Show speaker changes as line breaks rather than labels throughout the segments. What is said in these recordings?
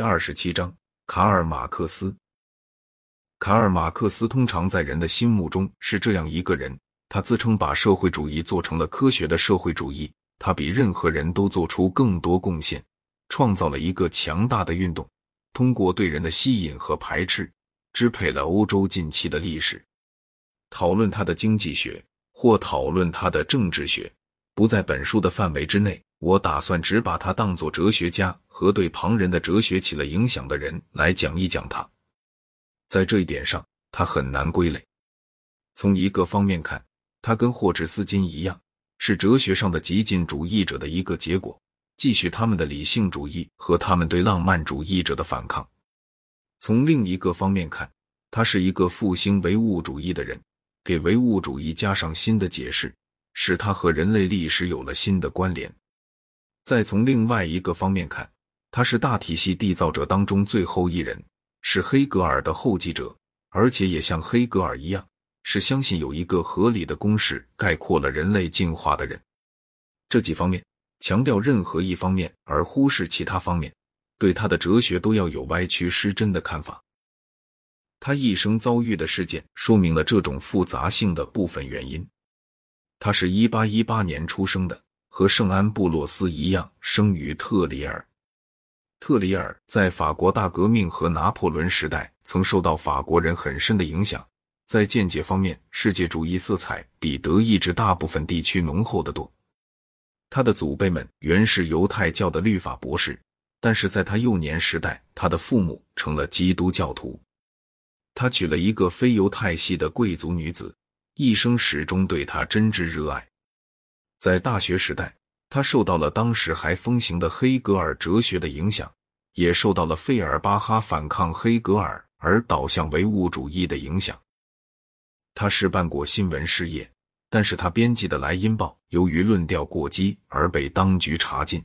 第二十七章，卡尔马克思。卡尔马克思通常在人的心目中是这样一个人，他自称把社会主义做成了科学的社会主义。他比任何人都做出更多贡献，创造了一个强大的运动，通过对人的吸引和排斥，支配了欧洲近期的历史。讨论他的经济学或讨论他的政治学，不在本书的范围之内。我打算只把他当作哲学家和对旁人的哲学起了影响的人来讲一讲他。在这一点上，他很难归类。从一个方面看，他跟霍治斯金一样，是哲学上的极进主义者的一个结果，继续他们的理性主义和他们对浪漫主义者的反抗。从另一个方面看，他是一个复兴唯物主义的人，给唯物主义加上新的解释，使他和人类历史有了新的关联。再从另外一个方面看，他是大体系缔造者当中最后一人，是黑格尔的后继者，而且也像黑格尔一样，是相信有一个合理的公式概括了人类进化的人。这几方面强调任何一方面而忽视其他方面，对他的哲学都要有歪曲失真的看法。他一生遭遇的事件说明了这种复杂性的部分原因。他是一八一八年出生的。和圣安布洛斯一样，生于特里尔。特里尔在法国大革命和拿破仑时代曾受到法国人很深的影响。在见解方面，世界主义色彩比德意志大部分地区浓厚得多。他的祖辈们原是犹太教的律法博士，但是在他幼年时代，他的父母成了基督教徒。他娶了一个非犹太系的贵族女子，一生始终对他真挚热爱。在大学时代，他受到了当时还风行的黑格尔哲学的影响，也受到了费尔巴哈反抗黑格尔而导向唯物主义的影响。他试办过新闻事业，但是他编辑的《莱茵报》由于论调过激而被当局查禁。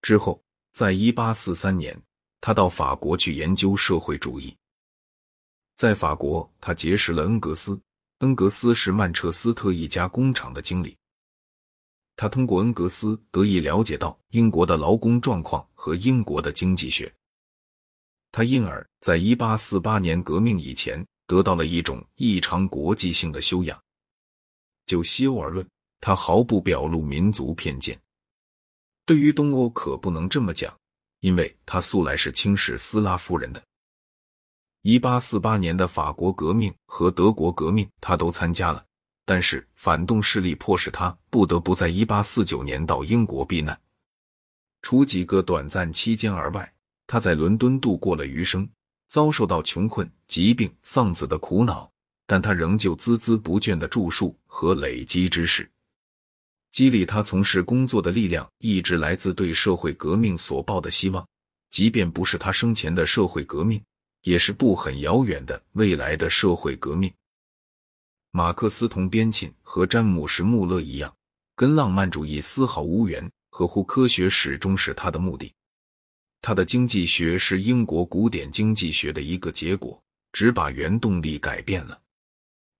之后，在一八四三年，他到法国去研究社会主义。在法国，他结识了恩格斯，恩格斯是曼彻斯特一家工厂的经理。他通过恩格斯得以了解到英国的劳工状况和英国的经济学，他因而在1848年革命以前得到了一种异常国际性的修养。就西欧而论，他毫不表露民族偏见；对于东欧可不能这么讲，因为他素来是轻视斯拉夫人的。1848年的法国革命和德国革命，他都参加了。但是反动势力迫使他不得不在1849年到英国避难。除几个短暂期间而外，他在伦敦度过了余生，遭受到穷困、疾病、丧子的苦恼，但他仍旧孜孜不倦的著述和累积知识。激励他从事工作的力量一直来自对社会革命所抱的希望，即便不是他生前的社会革命，也是不很遥远的未来的社会革命。马克思同边沁和詹姆士·穆勒一样，跟浪漫主义丝毫无缘，合乎科学始终是他的目的。他的经济学是英国古典经济学的一个结果，只把原动力改变了。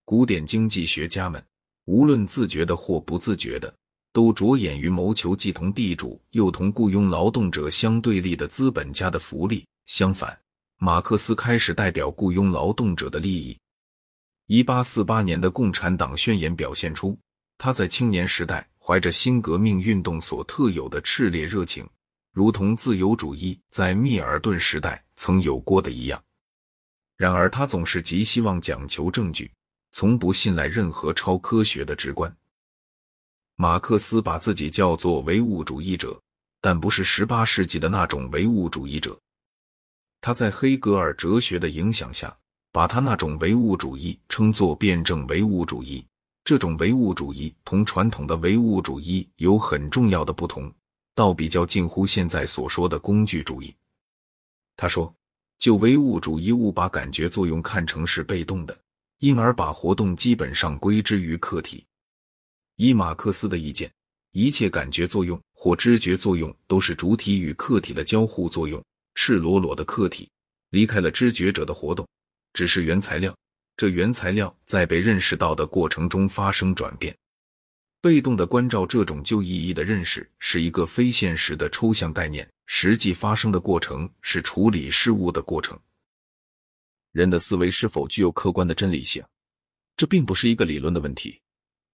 古典经济学家们，无论自觉的或不自觉的，都着眼于谋求既同地主又同雇佣劳动者相对立的资本家的福利。相反，马克思开始代表雇佣劳动者的利益。一八四八年的共产党宣言表现出他在青年时代怀着新革命运动所特有的炽烈热情，如同自由主义在密尔顿时代曾有过的一样。然而，他总是极希望讲求证据，从不信赖任何超科学的直观。马克思把自己叫做唯物主义者，但不是十八世纪的那种唯物主义者。他在黑格尔哲学的影响下。把他那种唯物主义称作辩证唯物主义，这种唯物主义同传统的唯物主义有很重要的不同，倒比较近乎现在所说的工具主义。他说，就唯物主义误把感觉作用看成是被动的，因而把活动基本上归之于客体。以马克思的意见，一切感觉作用或知觉作用都是主体与客体的交互作用，赤裸裸的客体离开了知觉者的活动。只是原材料，这原材料在被认识到的过程中发生转变。被动的关照这种旧意义的认识是一个非现实的抽象概念，实际发生的过程是处理事物的过程。
人的思维是否具有客观的真理性，这并不是一个理论的问题，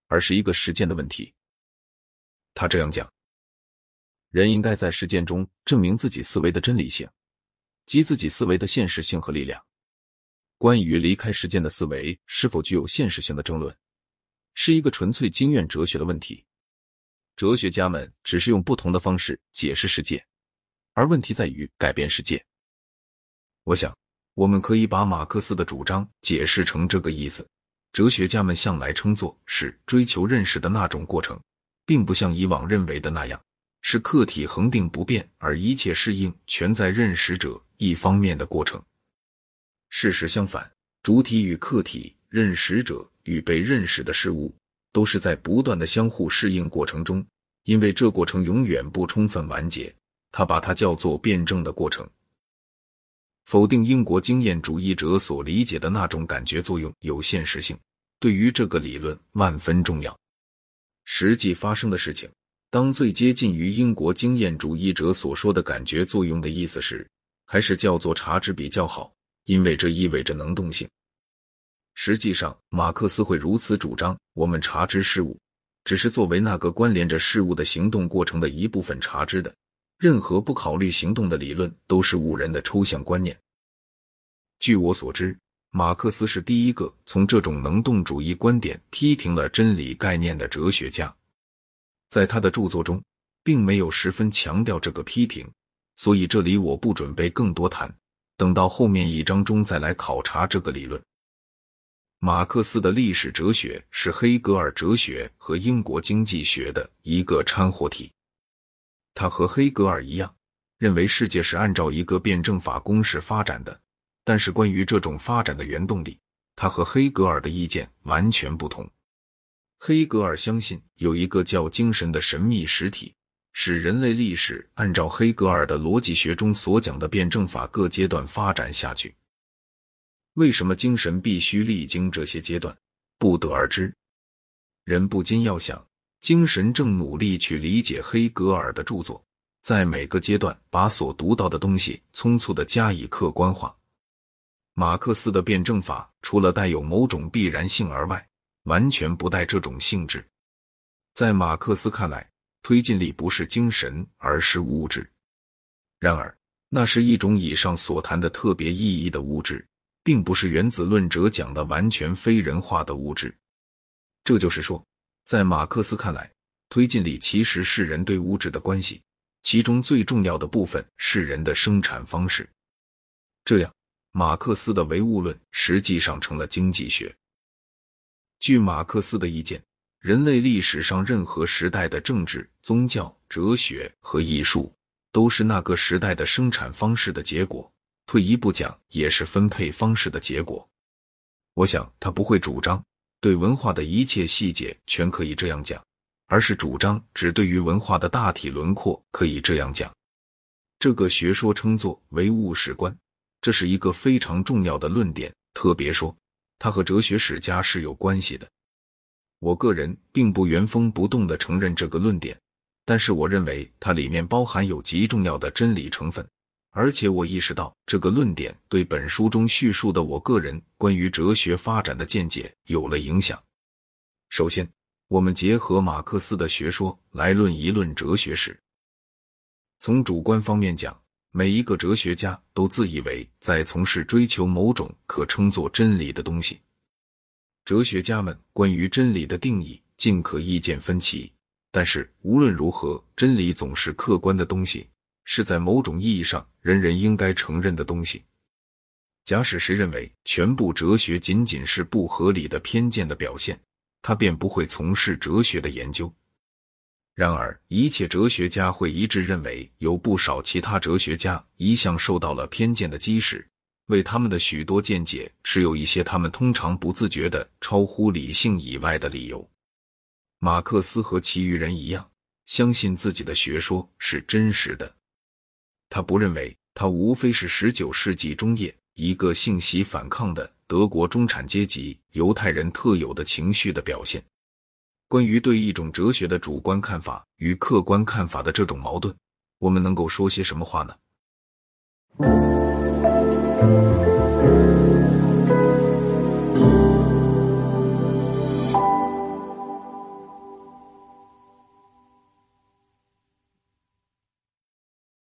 而是一个实践的问题。
他这样讲：
人应该在实践中证明自己思维的真理性，及自己思维的现实性和力量。关于离开实践的思维是否具有现实性的争论，是一个纯粹经验哲学的问题。哲学家们只是用不同的方式解释世界，而问题在于改变世界。
我想，我们可以把马克思的主张解释成这个意思：哲学家们向来称作是追求认识的那种过程，并不像以往认为的那样是客体恒定不变而一切适应全在认识者一方面的过程。事实相反，主体与客体、认识者与被认识的事物。都是在不断的相互适应过程中，因为这过程永远不充分完结。他把它叫做辩证的过程。否定英国经验主义者所理解的那种感觉作用有现实性，对于这个理论万分重要。实际发生的事情，当最接近于英国经验主义者所说的感觉作用的意思时，还是叫做察知比较好，因为这意味着能动性。实际上，马克思会如此主张：我们察知事物，只是作为那个关联着事物的行动过程的一部分察知的。任何不考虑行动的理论都是误人的抽象观念。据我所知，马克思是第一个从这种能动主义观点批评了真理概念的哲学家。在他的著作中，并没有十分强调这个批评，所以这里我不准备更多谈，等到后面一章中再来考察这个理论。马克思的历史哲学是黑格尔哲学和英国经济学的一个掺和体。他和黑格尔一样，认为世界是按照一个辩证法公式发展的。但是关于这种发展的原动力，他和黑格尔的意见完全不同。黑格尔相信有一个叫精神的神秘实体，使人类历史按照黑格尔的逻辑学中所讲的辩证法各阶段发展下去。为什么精神必须历经这些阶段？不得而知。人不禁要想，精神正努力去理解黑格尔的著作，在每个阶段把所读到的东西匆促的加以客观化。马克思的辩证法除了带有某种必然性而外，完全不带这种性质。在马克思看来，推进力不是精神，而是物质。然而，那是一种以上所谈的特别意义的物质。并不是原子论者讲的完全非人化的物质。这就是说，在马克思看来，推进力其实是人对物质的关系，其中最重要的部分是人的生产方式。这样，马克思的唯物论实际上成了经济学。据马克思的意见，人类历史上任何时代的政治、宗教、哲学和艺术，都是那个时代的生产方式的结果。退一步讲，也是分配方式的结果。我想他不会主张对文化的一切细节全可以这样讲，而是主张只对于文化的大体轮廓可以这样讲。这个学说称作唯物史观，这是一个非常重要的论点。特别说，它和哲学史家是有关系的。我个人并不原封不动的承认这个论点，但是我认为它里面包含有极重要的真理成分。而且我意识到，这个论点对本书中叙述的我个人关于哲学发展的见解有了影响。首先，我们结合马克思的学说来论一论哲学史。从主观方面讲，每一个哲学家都自以为在从事追求某种可称作真理的东西。哲学家们关于真理的定义尽可意见分歧，但是无论如何，真理总是客观的东西。是在某种意义上，人人应该承认的东西。假使谁认为全部哲学仅仅是不合理的偏见的表现，他便不会从事哲学的研究。然而，一切哲学家会一致认为，有不少其他哲学家一向受到了偏见的基石，为他们的许多见解持有一些他们通常不自觉的超乎理性以外的理由。马克思和其余人一样，相信自己的学说是真实的。他不认为，他无非是十九世纪中叶一个信息反抗的德国中产阶级犹太人特有的情绪的表现。关于对一种哲学的主观看法与客观看法的这种矛盾，我们能够说些什么话呢？Thank you.